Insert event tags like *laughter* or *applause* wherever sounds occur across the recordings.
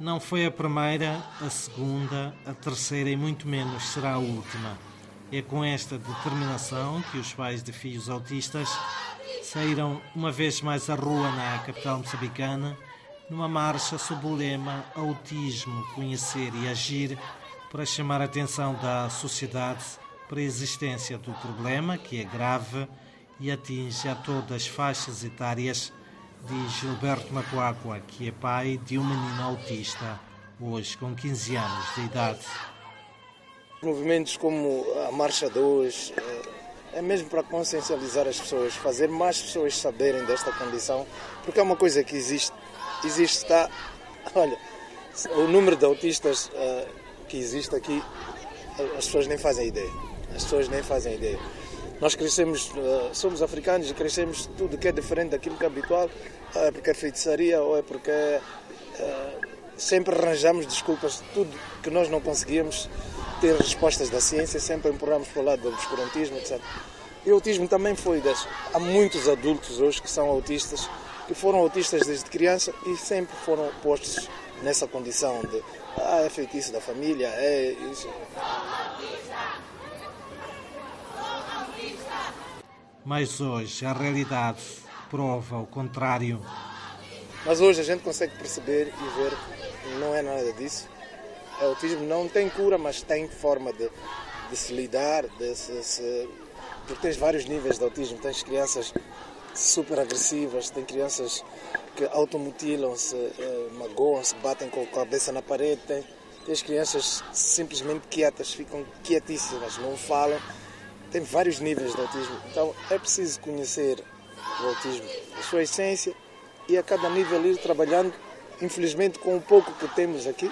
Não foi a primeira, a segunda, a terceira e muito menos será a última. É com esta determinação que os pais de filhos autistas saíram uma vez mais à rua na capital moçambicana, numa marcha sob o lema Autismo, Conhecer e Agir, para chamar a atenção da sociedade para a existência do problema, que é grave e atinge a todas as faixas etárias diz Gilberto Macuacua, que é pai de um menino autista, hoje com 15 anos de idade. Movimentos como a Marcha 2 eh, é mesmo para consciencializar as pessoas, fazer mais pessoas saberem desta condição, porque é uma coisa que existe. Existe, está. *laughs* Olha, o número de autistas uh, que existe aqui, as pessoas nem fazem ideia. As pessoas nem fazem ideia. Nós crescemos, eh, somos africanos e crescemos tudo que é diferente daquilo que é habitual, é porque é feitiçaria ou é porque é, sempre arranjamos desculpas, tudo que nós não conseguíamos ter respostas da ciência, sempre empurramos para o lado do obscurantismo, etc. E o autismo também foi das. Há muitos adultos hoje que são autistas, que foram autistas desde criança e sempre foram postos nessa condição de ah, é feitiço da família, é isso. Mas hoje a realidade prova o contrário. Mas hoje a gente consegue perceber e ver que não é nada disso. O autismo não tem cura, mas tem forma de, de se lidar, de se, se, porque tens vários níveis de autismo. Tens crianças super agressivas, tem crianças que automutilam-se, eh, magoam-se, batem com a cabeça na parede, tens crianças simplesmente quietas, ficam quietíssimas, não falam tem vários níveis de autismo, então é preciso conhecer o autismo, a sua essência e a cada nível ir trabalhando, infelizmente com o pouco que temos aqui,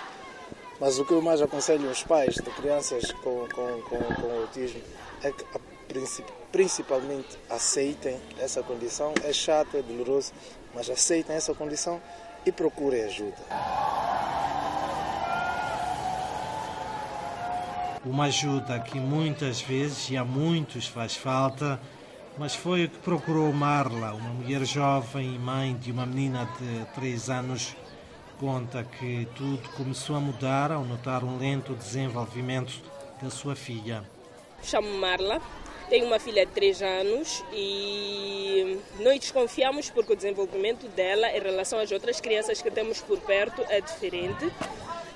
mas o que eu mais aconselho aos pais de crianças com, com, com, com autismo é que principalmente aceitem essa condição, é chato, é doloroso, mas aceitem essa condição e procurem ajuda. Uma ajuda que muitas vezes e a muitos faz falta, mas foi o que procurou Marla, uma mulher jovem e mãe de uma menina de 3 anos. Conta que tudo começou a mudar ao notar um lento desenvolvimento da sua filha. Chamo Marla, tenho uma filha de 3 anos e nós desconfiamos porque o desenvolvimento dela em relação às outras crianças que temos por perto é diferente.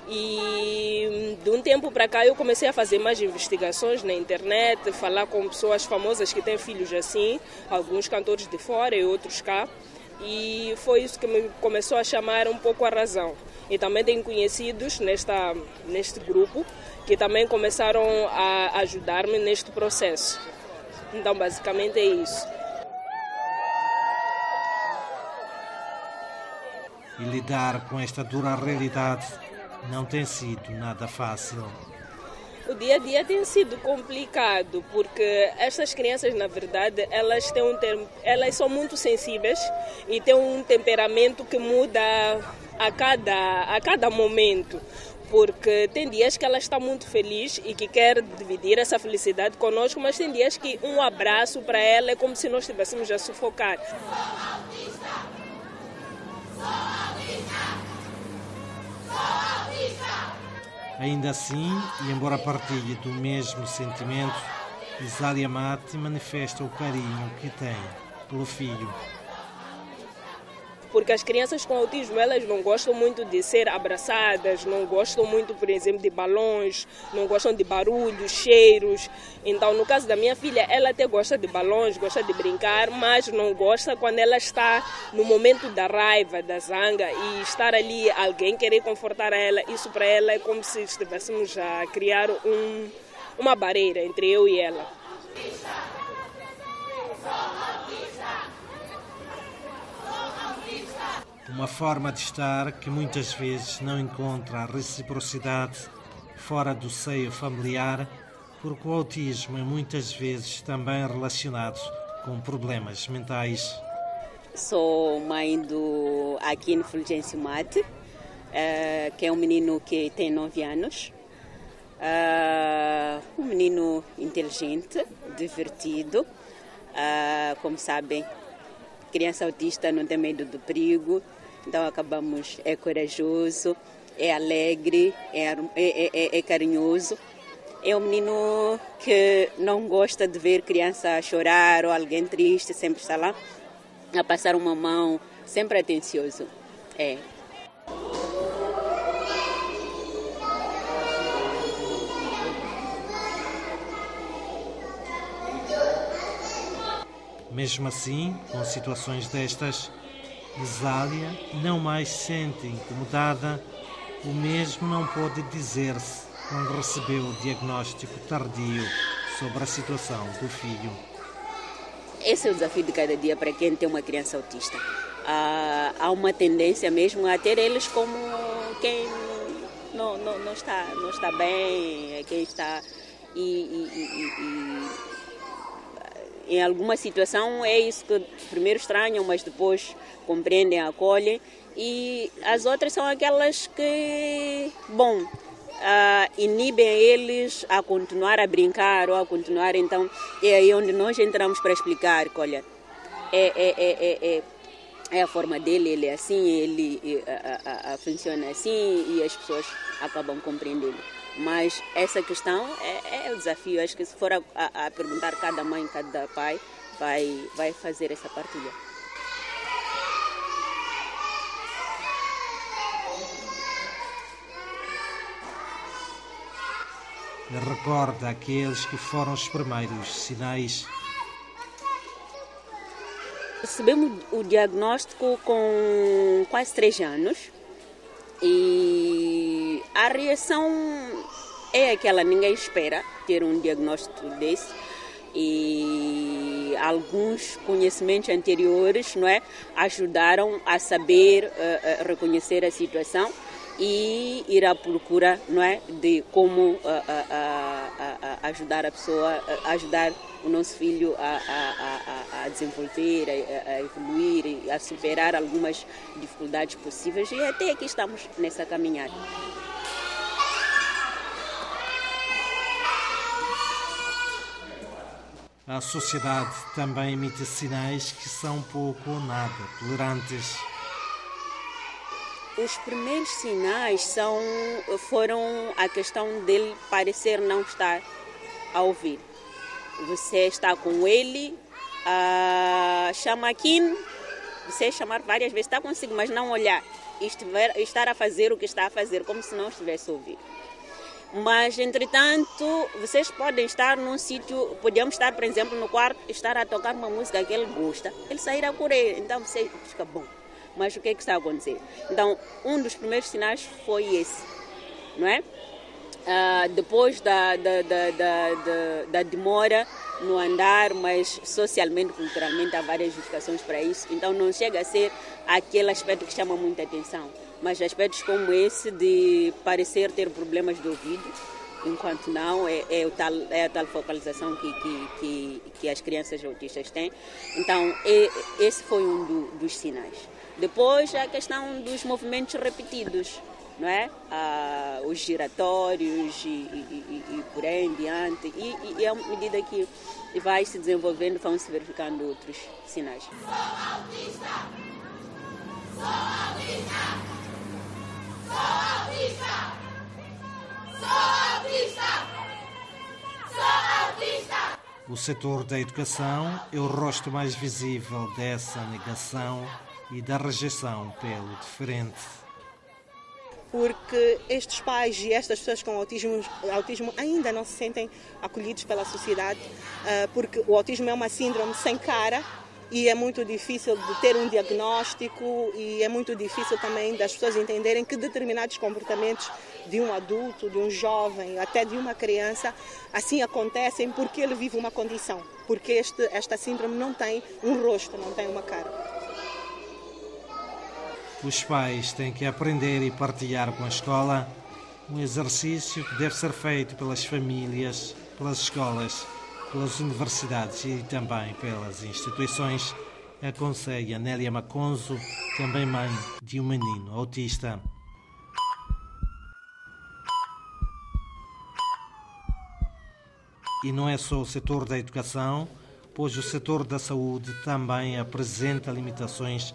E de um tempo para cá eu comecei a fazer mais investigações na internet, falar com pessoas famosas que têm filhos assim, alguns cantores de fora e outros cá. E foi isso que me começou a chamar um pouco a razão. E também tenho conhecidos nesta, neste grupo que também começaram a ajudar-me neste processo. Então, basicamente é isso. E lidar com esta dura realidade não tem sido nada fácil. O dia a dia tem sido complicado porque estas crianças, na verdade, elas têm um term... elas são muito sensíveis e têm um temperamento que muda a cada a cada momento. Porque tem dias que ela está muito feliz e que quer dividir essa felicidade conosco, mas tem dias que um abraço para ela é como se nós estivéssemos a sufocar. Ainda assim, e embora partilhe do mesmo sentimento, Isália Mate manifesta o carinho que tem pelo filho porque as crianças com autismo elas não gostam muito de ser abraçadas, não gostam muito, por exemplo, de balões, não gostam de barulhos, cheiros. Então, no caso da minha filha, ela até gosta de balões, gosta de brincar, mas não gosta quando ela está no momento da raiva, da zanga e estar ali alguém querer confortar ela. Isso para ela é como se estivéssemos a criar um, uma barreira entre eu e ela. Uma forma de estar que muitas vezes não encontra reciprocidade fora do seio familiar, porque o autismo é muitas vezes também relacionado com problemas mentais. Sou mãe do Aquino Fulgêncio Mate, eh, que é um menino que tem 9 anos. Eh, um menino inteligente, divertido. Eh, como sabem, criança autista não tem medo do perigo, então acabamos, é corajoso, é alegre, é, é, é, é carinhoso. É um menino que não gosta de ver criança chorar ou alguém triste, sempre está lá a passar uma mão, sempre atencioso. É. Mesmo assim, com situações destas, Isália não mais se sente incomodada, o mesmo não pode dizer-se quando recebeu o diagnóstico tardio sobre a situação do filho. Esse é o desafio de cada dia para quem tem uma criança autista. Ah, há uma tendência mesmo a ter eles como quem não, não, não, está, não está bem, é quem está. e, e, e, e em alguma situação é isso que primeiro estranham, mas depois compreendem, acolhem. E as outras são aquelas que, bom, uh, inibem eles a continuar a brincar ou a continuar. Então é aí onde nós entramos para explicar que, olha, é, é, é, é, é a forma dele, ele é assim, ele a, a, a, funciona assim e as pessoas acabam compreendendo. Mas essa questão é, é o desafio. Acho que se for a, a, a, perguntar cada mãe, cada pai, vai, vai fazer essa partilha. Recorda aqueles que foram os primeiros sinais. Recebemos o diagnóstico com quase três anos e a reação é aquela, ninguém espera ter um diagnóstico desse e alguns conhecimentos anteriores não é, ajudaram a saber uh, reconhecer a situação e ir à procura não é, de como uh, ajudar a pessoa, ajudar o nosso filho a, a, a, a desenvolver, a, a, evoluir, a superar algumas dificuldades possíveis e até aqui estamos nessa caminhada. A sociedade também emite sinais que são pouco ou nada tolerantes os primeiros sinais são, foram a questão dele parecer não estar a ouvir. Você está com ele, uh, chama aqui, você chamar várias vezes, está consigo, mas não olhar. Estiver, estar a fazer o que está a fazer, como se não estivesse a ouvir. Mas, entretanto, vocês podem estar num sítio, podemos estar, por exemplo, no quarto, estar a tocar uma música que ele gosta, ele sair a correr, então você fica bom mas o que é que está a acontecer? Então, um dos primeiros sinais foi esse, não é? Uh, depois da, da, da, da, da demora no andar, mas socialmente, culturalmente há várias justificações para isso. Então não chega a ser aquele aspecto que chama muita atenção, mas aspectos como esse de parecer ter problemas de ouvido, enquanto não, é, é, o tal, é a tal focalização que, que, que, que as crianças autistas têm. Então é, esse foi um do, dos sinais. Depois a questão dos movimentos repetidos, não é? Ah, os giratórios e, e, e, e, por aí em diante. E, e, à medida que vai se desenvolvendo, vão se verificando outros sinais. Sou autista! Sou autista! Sou autista! Sou autista! O setor da educação é o rosto mais visível dessa negação e da rejeição pelo diferente. Porque estes pais e estas pessoas com autismo, autismo ainda não se sentem acolhidos pela sociedade, ah, porque o autismo é uma síndrome sem cara e é muito difícil de ter um diagnóstico e é muito difícil também das pessoas entenderem que determinados comportamentos de um adulto, de um jovem, até de uma criança, assim acontecem porque ele vive uma condição, porque este, esta síndrome não tem um rosto, não tem uma cara. Os pais têm que aprender e partilhar com a escola um exercício que deve ser feito pelas famílias, pelas escolas, pelas universidades e também pelas instituições, aconselha Nélia Maconzo, também mãe de um menino autista. E não é só o setor da educação, pois o setor da saúde também apresenta limitações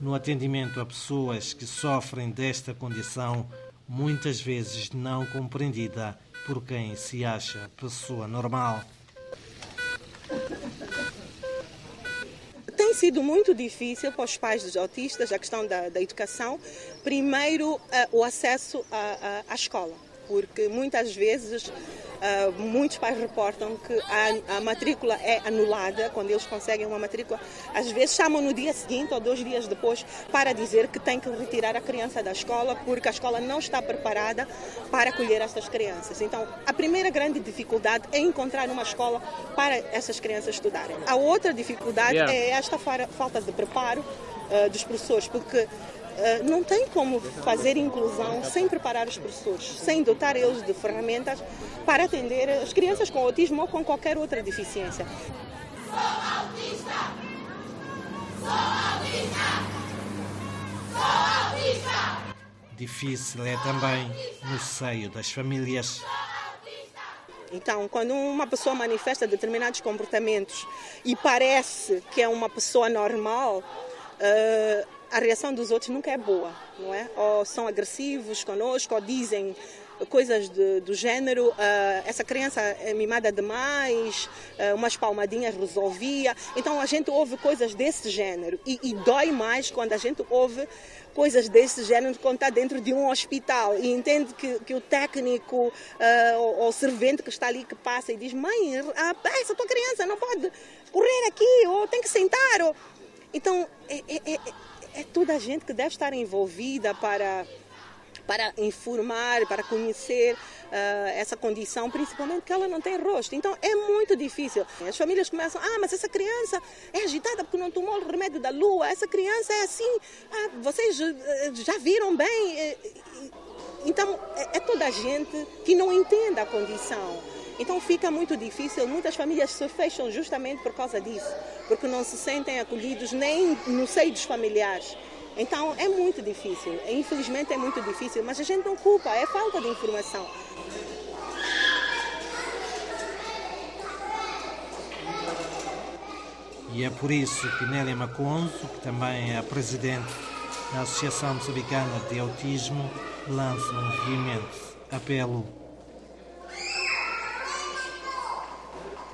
no atendimento a pessoas que sofrem desta condição muitas vezes não compreendida por quem se acha pessoa normal. Tem sido muito difícil para os pais dos autistas a questão da, da educação. Primeiro, uh, o acesso à escola, porque muitas vezes Uh, muitos pais reportam que a, a, matrícula é anulada quando eles conseguem uma matrícula. Às vezes chamam no dia seguinte ou dois dias depois para dizer que tem que retirar a criança da escola porque a escola não está preparada para acolher essas crianças. Então, a primeira grande dificuldade é encontrar uma escola para essas crianças estudarem. A outra dificuldade yeah. é esta falta de preparo uh, dos professores, porque não tem como fazer inclusão sem preparar os professores, sem dotar eles de ferramentas para atender as crianças com autismo ou com qualquer outra deficiência. Sou autista! Sou autista! Sou autista! Difícil é também no seio das famílias. Então, quando uma pessoa manifesta determinados comportamentos e parece que é uma pessoa normal, uh, a reação dos outros nunca é boa, não é? Ou são agressivos conosco, ou dizem coisas de, do género, uh, essa criança é mimada demais, uh, umas palmadinhas resolvia. Então a gente ouve coisas desse género e, e, dói mais quando a gente ouve coisas desse género quando está dentro de um hospital e entende que, que o técnico uh, ou, ou, servente que está ali que passa e diz mãe, essa tua criança não pode correr aqui ou tem que sentar. Ou... Então é, é, é é toda a gente que deve estar envolvida para para informar, para conhecer uh, essa condição, principalmente que ela não tem rosto. Então é muito difícil. As famílias começam, ah, mas essa criança é agitada porque não tomou o remédio da lua, essa criança é assim, ah, vocês eh, já viram bem. Então é, é toda a gente que não entende a condição. Então fica muito difícil, muitas famílias se fecham justamente por causa disso, porque não se sentem acolhidos nem no seio dos familiares. Então é muito difícil, infelizmente é muito difícil, mas a gente não culpa, é falta de informação. E é por isso que Nélia Maconzo, que também é a presidente da Associação Moçambicana de Autismo, lança um veemente apelo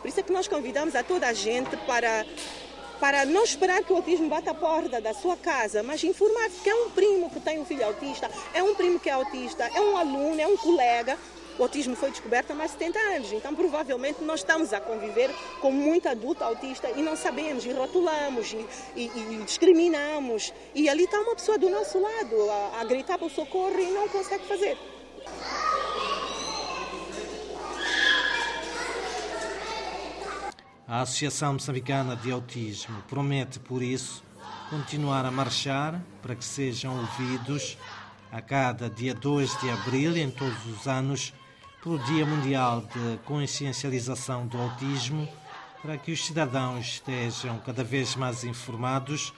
Por isso é que nós convidamos a toda a gente para para não esperar que o autismo bata a porta da sua casa, mas informar-se que é um primo que tem um filho autista, é um primo que é autista, é um aluno, é um colega. O autismo foi descoberto há mais de 70 anos, então provavelmente nós estamos a conviver com muito adulto autista e não sabemos, e rotulamos, e, e, e discriminamos. E ali está uma pessoa do nosso lado a, a gritar para o socorro e não consegue fazer. A Associação Moçambicana de Autismo promete, por isso, continuar a marchar para que sejam ouvidos a cada dia 2 de abril, em todos os anos, pelo Dia Mundial de Consciencialização do Autismo, para que os cidadãos estejam cada vez mais informados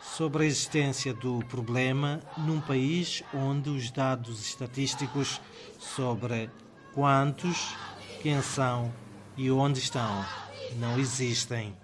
sobre a existência do problema num país onde os dados estatísticos sobre quantos, quem são e onde estão não existem.